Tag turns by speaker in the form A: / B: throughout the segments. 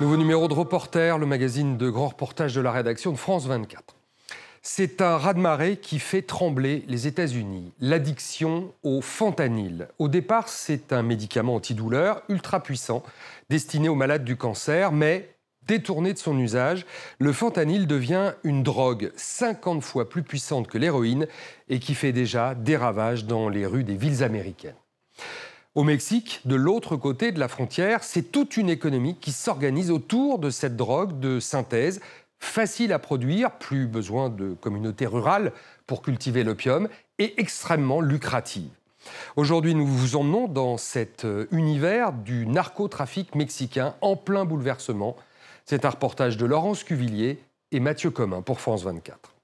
A: Nouveau numéro de Reporter, le magazine de grand reportage de la rédaction de France 24. C'est un raz-de-marée qui fait trembler les États-Unis. L'addiction au fentanyl. Au départ, c'est un médicament antidouleur ultra puissant destiné aux malades du cancer, mais détourné de son usage, le fentanyl devient une drogue 50 fois plus puissante que l'héroïne et qui fait déjà des ravages dans les rues des villes américaines. Au Mexique, de l'autre côté de la frontière, c'est toute une économie qui s'organise autour de cette drogue de synthèse, facile à produire, plus besoin de communautés rurales pour cultiver l'opium, et extrêmement lucrative. Aujourd'hui, nous vous emmenons dans cet euh, univers du narcotrafic mexicain en plein bouleversement. C'est un reportage de Laurence Cuvillier et Mathieu Commun pour France 24.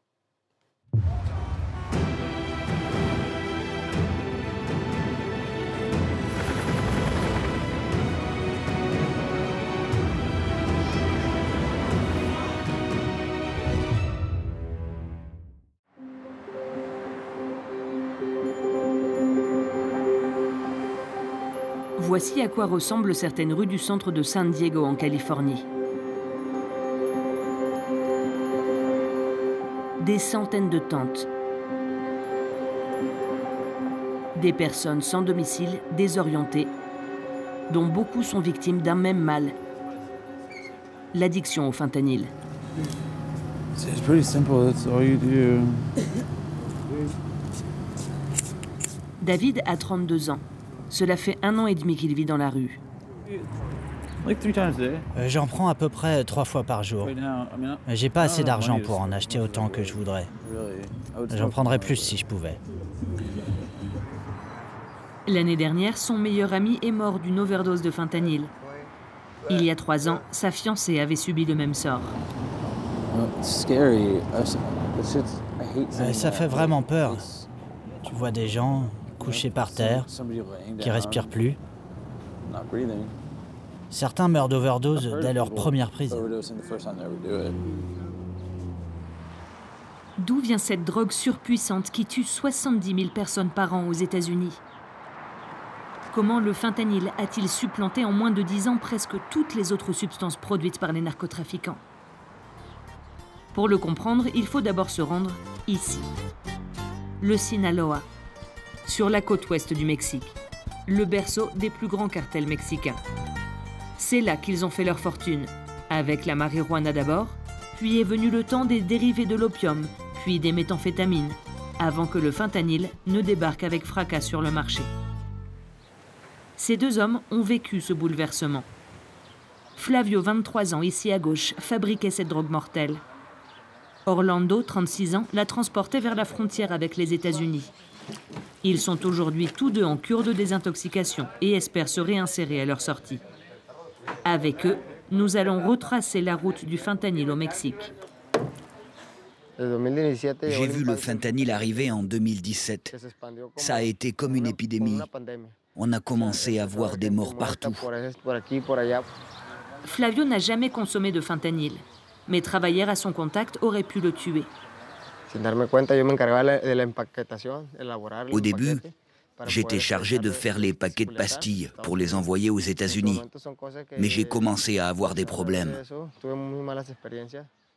B: Voici à quoi ressemblent certaines rues du centre de San Diego en Californie. Des centaines de tentes. Des personnes sans domicile, désorientées, dont beaucoup sont victimes d'un même mal, l'addiction au fentanyl. David a 32 ans. Cela fait un an et demi qu'il vit dans la rue.
C: Euh, J'en prends à peu près trois fois par jour. J'ai pas assez d'argent pour en acheter autant que je voudrais. J'en prendrais plus si je pouvais.
B: L'année dernière, son meilleur ami est mort d'une overdose de fentanyl. Il y a trois ans, sa fiancée avait subi le même sort.
C: Euh, Ça fait vraiment peur. Tu vois des gens couchés par terre, qui respirent plus. Certains meurent d'overdose dès leur première prise.
B: D'où vient cette drogue surpuissante qui tue 70 000 personnes par an aux États-Unis? Comment le fentanyl a-t-il supplanté en moins de 10 ans presque toutes les autres substances produites par les narcotrafiquants? Pour le comprendre, il faut d'abord se rendre ici. Le Sinaloa, sur la côte ouest du Mexique, le berceau des plus grands cartels mexicains. C'est là qu'ils ont fait leur fortune, avec la marijuana d'abord, puis est venu le temps des dérivés de l'opium, puis des méthamphétamines, avant que le fentanyl ne débarque avec fracas sur le marché. Ces deux hommes ont vécu ce bouleversement. Flavio, 23 ans, ici à gauche, fabriquait cette drogue mortelle. Orlando, 36 ans, la transportait vers la frontière avec les États-Unis. Ils sont aujourd'hui tous deux en cure de désintoxication et espèrent se réinsérer à leur sortie. Avec eux, nous allons retracer la route du fentanyl au Mexique.
D: J'ai vu le fentanyl arriver en 2017. Ça a été comme une épidémie. On a commencé à voir des morts partout.
B: Flavio n'a jamais consommé de fentanyl, mais travailler à son contact aurait pu le tuer.
D: Au début, j'étais chargé de faire les paquets de pastilles pour les envoyer aux États-Unis. Mais j'ai commencé à avoir des problèmes.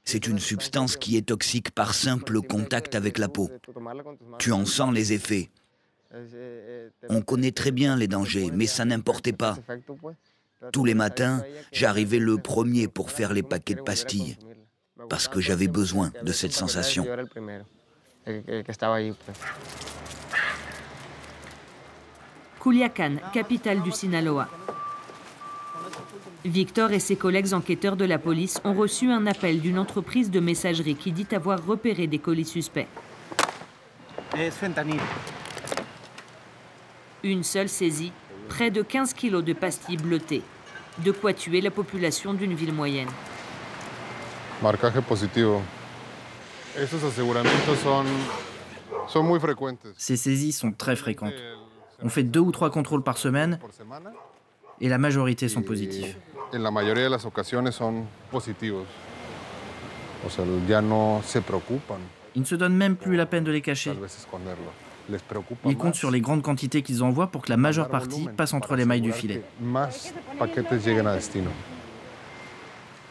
D: C'est une substance qui est toxique par simple contact avec la peau. Tu en sens les effets. On connaît très bien les dangers, mais ça n'importait pas. Tous les matins, j'arrivais le premier pour faire les paquets de pastilles parce que j'avais besoin de cette sensation.
B: Culiacan, capitale du Sinaloa. Victor et ses collègues enquêteurs de la police ont reçu un appel d'une entreprise de messagerie qui dit avoir repéré des colis suspects. Une seule saisie, près de 15 kilos de pastilles bleutées. De quoi tuer la population d'une ville moyenne.
E: Ces saisies sont très fréquentes. On fait deux ou trois contrôles par semaine et la majorité sont positifs.
F: Ils
E: ne se donnent même plus la peine de les cacher. Ils comptent sur les grandes quantités qu'ils envoient pour que la majeure partie passe entre les mailles du filet.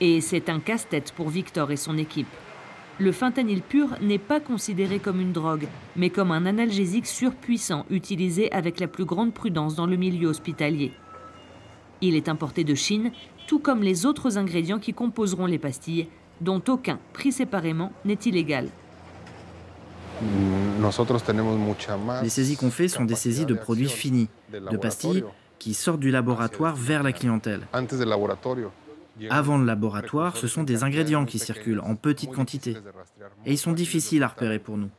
B: Et c'est un casse-tête pour Victor et son équipe. Le fentanyl pur n'est pas considéré comme une drogue, mais comme un analgésique surpuissant utilisé avec la plus grande prudence dans le milieu hospitalier. Il est importé de Chine, tout comme les autres ingrédients qui composeront les pastilles, dont aucun, pris séparément, n'est illégal.
E: Les saisies qu'on fait sont des saisies de produits finis, de pastilles qui sortent du laboratoire vers la clientèle. Avant le laboratoire, ce sont des ingrédients qui circulent en petite quantité. Et ils sont difficiles à repérer pour nous.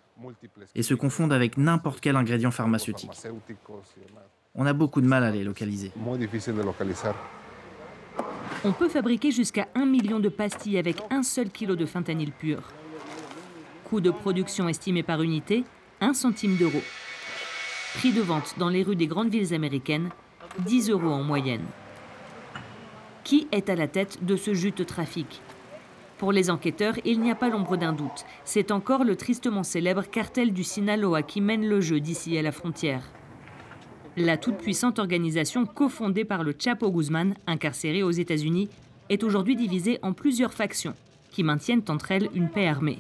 E: Et se confondent avec n'importe quel ingrédient pharmaceutique. On a beaucoup de mal à les localiser.
B: On peut fabriquer jusqu'à 1 million de pastilles avec un seul kilo de fentanyl pur. Coût de production estimé par unité, 1 centime d'euro. Prix de vente dans les rues des grandes villes américaines, 10 euros en moyenne. Qui est à la tête de ce jute trafic Pour les enquêteurs, il n'y a pas l'ombre d'un doute. C'est encore le tristement célèbre cartel du Sinaloa qui mène le jeu d'ici à la frontière. La toute-puissante organisation cofondée par le Chapo Guzman, incarcéré aux États-Unis, est aujourd'hui divisée en plusieurs factions qui maintiennent entre elles une paix armée.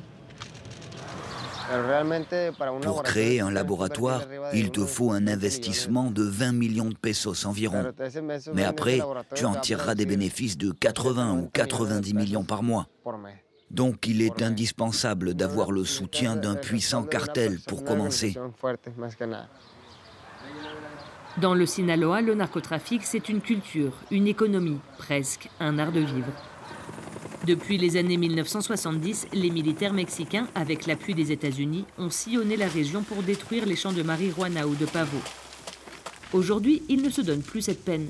D: Pour créer un laboratoire, il te faut un investissement de 20 millions de pesos environ. Mais après, tu en tireras des bénéfices de 80 ou 90 millions par mois. Donc il est indispensable d'avoir le soutien d'un puissant cartel pour commencer.
B: Dans le Sinaloa, le narcotrafic, c'est une culture, une économie, presque un art de vivre. Depuis les années 1970, les militaires mexicains, avec l'appui des États-Unis, ont sillonné la région pour détruire les champs de marijuana ou de pavot. Aujourd'hui, ils ne se donnent plus cette peine.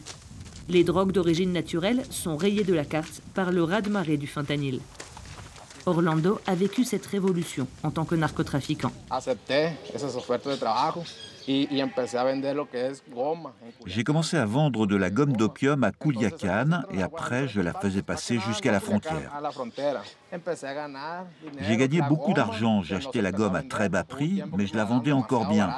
B: Les drogues d'origine naturelle sont rayées de la carte par le raz-de-marée du fentanyl. Orlando a vécu cette révolution en tant que narcotrafiquant.
F: J'ai commencé à vendre de la gomme d'opium à Culiacán et après je la faisais passer jusqu'à la frontière. J'ai gagné beaucoup d'argent, j'ai acheté la gomme à très bas prix, mais je la vendais encore bien.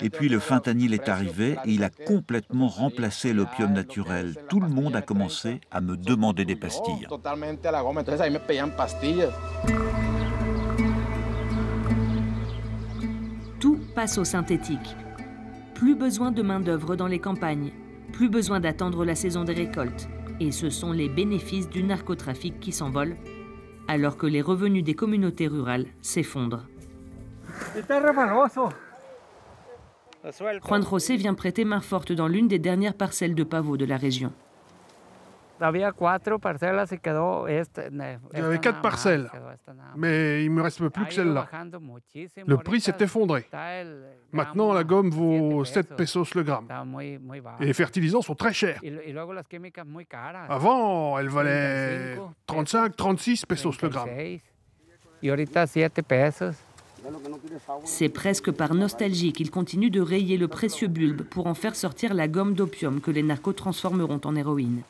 F: Et puis le fentanyl est arrivé et il a complètement remplacé l'opium naturel. Tout le monde a commencé à me demander des pastilles.
B: Passe au synthétique. Plus besoin de main-d'œuvre dans les campagnes, plus besoin d'attendre la saison des récoltes. Et ce sont les bénéfices du narcotrafic qui s'envolent, alors que les revenus des communautés rurales s'effondrent. Juan José vient prêter main forte dans l'une des dernières parcelles de pavots de la région.
G: Il y avait quatre parcelles, mais il me reste plus que celle-là. Le prix s'est effondré. Maintenant, la gomme vaut 7 pesos le gramme. Et les fertilisants sont très chers. Avant, elle valait 35, 36 pesos le gramme.
B: C'est presque par nostalgie qu'il continue de rayer le précieux bulbe pour en faire sortir la gomme d'opium que les narcos transformeront en héroïne.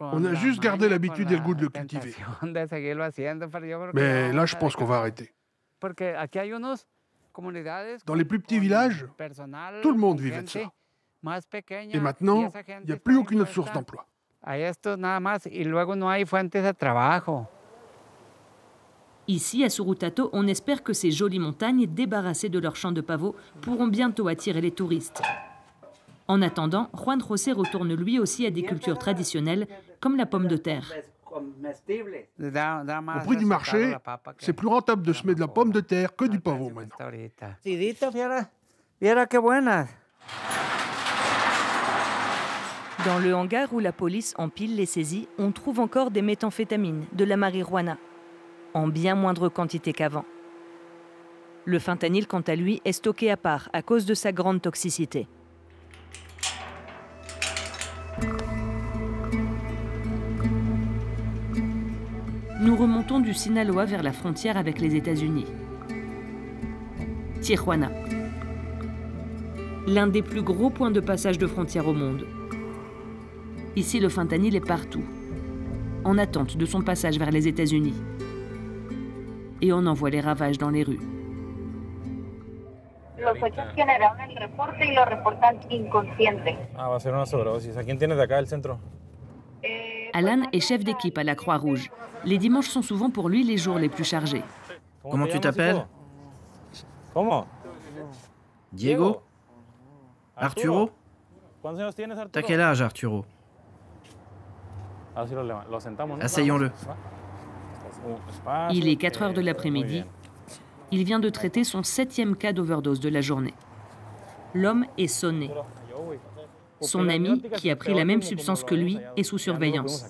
G: On a juste gardé l'habitude et le goût de le cultiver. Mais là, je pense qu'on va arrêter. Dans les plus petits villages, tout le monde vivait de ça. Et maintenant, il n'y a plus aucune autre source d'emploi.
B: Ici, à Surutato, on espère que ces jolies montagnes, débarrassées de leurs champs de pavots, pourront bientôt attirer les touristes. En attendant, Juan José retourne lui aussi à des cultures traditionnelles comme la pomme de terre.
G: Au prix du marché, c'est plus rentable de semer de la pomme de terre que du pavot maintenant.
B: Dans le hangar où la police empile les saisies, on trouve encore des méthamphétamines, de la marijuana, en bien moindre quantité qu'avant. Le fentanyl, quant à lui, est stocké à part à cause de sa grande toxicité. Nous remontons du Sinaloa vers la frontière avec les États-Unis. Tijuana. L'un des plus gros points de passage de frontière au monde. Ici, le fentanyl est partout, en attente de son passage vers les États-Unis. Et on en voit les ravages dans les rues.
H: Los hechos generaron el reporte y lo reportan inconsciente.
I: Ah, va a ser una sobredosis. ¿A quién tienes de acá del centro?
B: Alan est chef d'équipe à la Croix-Rouge. Les dimanches sont souvent pour lui les jours les plus chargés.
E: Comment tu t'appelles
I: Comment
E: Diego Arturo T'as quel âge, Arturo? Asseyons-le.
B: Il est 4 heures de l'après-midi. Il vient de traiter son septième cas d'overdose de la journée. L'homme est sonné. Son ami, qui a pris la même substance que lui, est sous surveillance.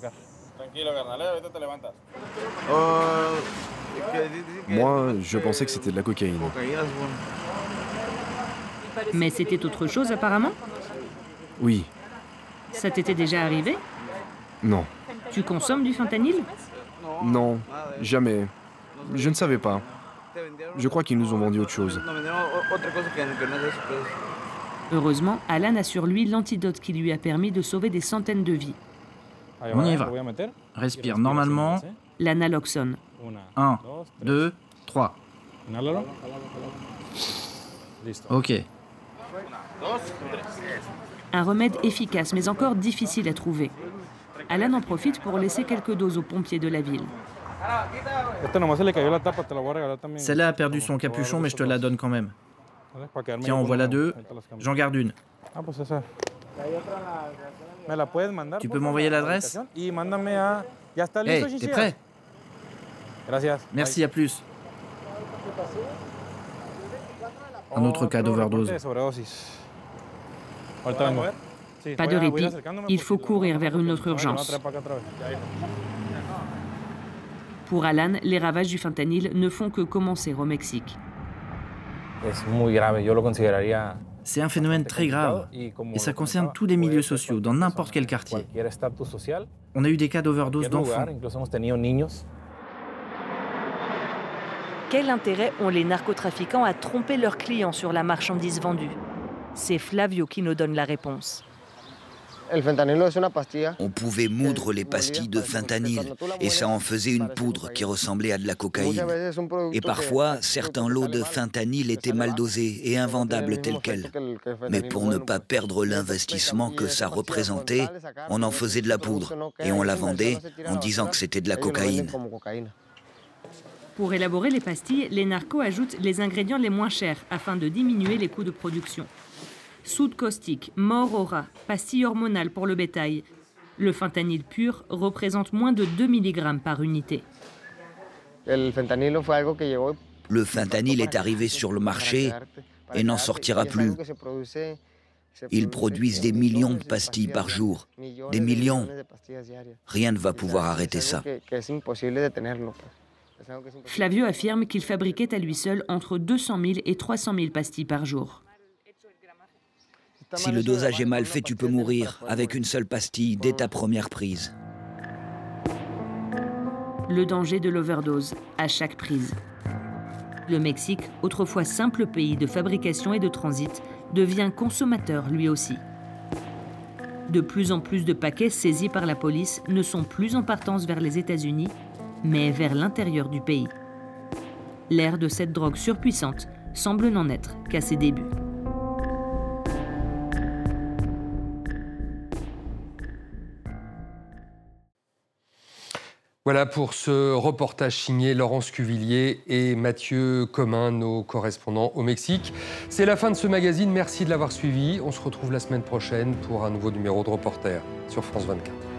J: Moi, je pensais que c'était de la cocaïne.
B: Mais c'était autre chose apparemment?
J: Oui.
B: Ça t'était déjà arrivé?
J: Non.
B: Tu consommes du fentanyl?
J: Non, jamais. Je ne savais pas. Je crois qu'ils nous ont vendu autre chose.
B: Heureusement, Alan a sur lui l'antidote qui lui a permis de sauver des centaines de vies.
E: On y va. Respire normalement.
B: L'analoxone.
E: 1, 2, 3. Ok.
B: Un remède efficace, mais encore difficile à trouver. Alan en profite pour laisser quelques doses aux pompiers de la ville.
E: Celle-là a perdu son capuchon, mais je te la donne quand même. Tiens, en voilà deux. J'en garde une. Tu peux m'envoyer l'adresse? Hé, t'es prêt? Merci, à plus. Un autre cas d'overdose.
B: Pas de répit, il faut courir vers une autre urgence. Pour Alan, les ravages du fentanyl ne font que commencer au Mexique.
E: C'est un phénomène très grave et ça concerne tous les milieux sociaux, dans n'importe quel quartier. On a eu des cas d'overdose d'enfants.
B: Quel intérêt ont les narcotrafiquants à tromper leurs clients sur la marchandise vendue? C'est Flavio qui nous donne la réponse.
D: On pouvait moudre les pastilles de fentanyl et ça en faisait une poudre qui ressemblait à de la cocaïne. Et parfois, certains lots de fentanyl étaient mal dosés et invendables tels quels. Mais pour ne pas perdre l'investissement que ça représentait, on en faisait de la poudre et on la vendait en disant que c'était de la cocaïne.
B: Pour élaborer les pastilles, les narcos ajoutent les ingrédients les moins chers afin de diminuer les coûts de production. Soude caustique, mort au rat, pastille hormonale pour le bétail. Le fentanyl pur représente moins de 2 mg par unité.
D: Le fentanyl est arrivé sur le marché et n'en sortira plus. Ils produisent des millions de pastilles par jour. Des millions. Rien ne va pouvoir arrêter ça.
B: Flavio affirme qu'il fabriquait à lui seul entre 200 000 et 300 000 pastilles par jour.
D: Si le dosage est mal fait, tu peux mourir avec une seule pastille dès ta première prise.
B: Le danger de l'overdose à chaque prise. Le Mexique, autrefois simple pays de fabrication et de transit, devient consommateur lui aussi. De plus en plus de paquets saisis par la police ne sont plus en partance vers les États-Unis, mais vers l'intérieur du pays. L'ère de cette drogue surpuissante semble n'en être qu'à ses débuts.
A: Voilà pour ce reportage signé Laurence Cuvillier et Mathieu Commun, nos correspondants au Mexique. C'est la fin de ce magazine, merci de l'avoir suivi. On se retrouve la semaine prochaine pour un nouveau numéro de reporter sur France 24.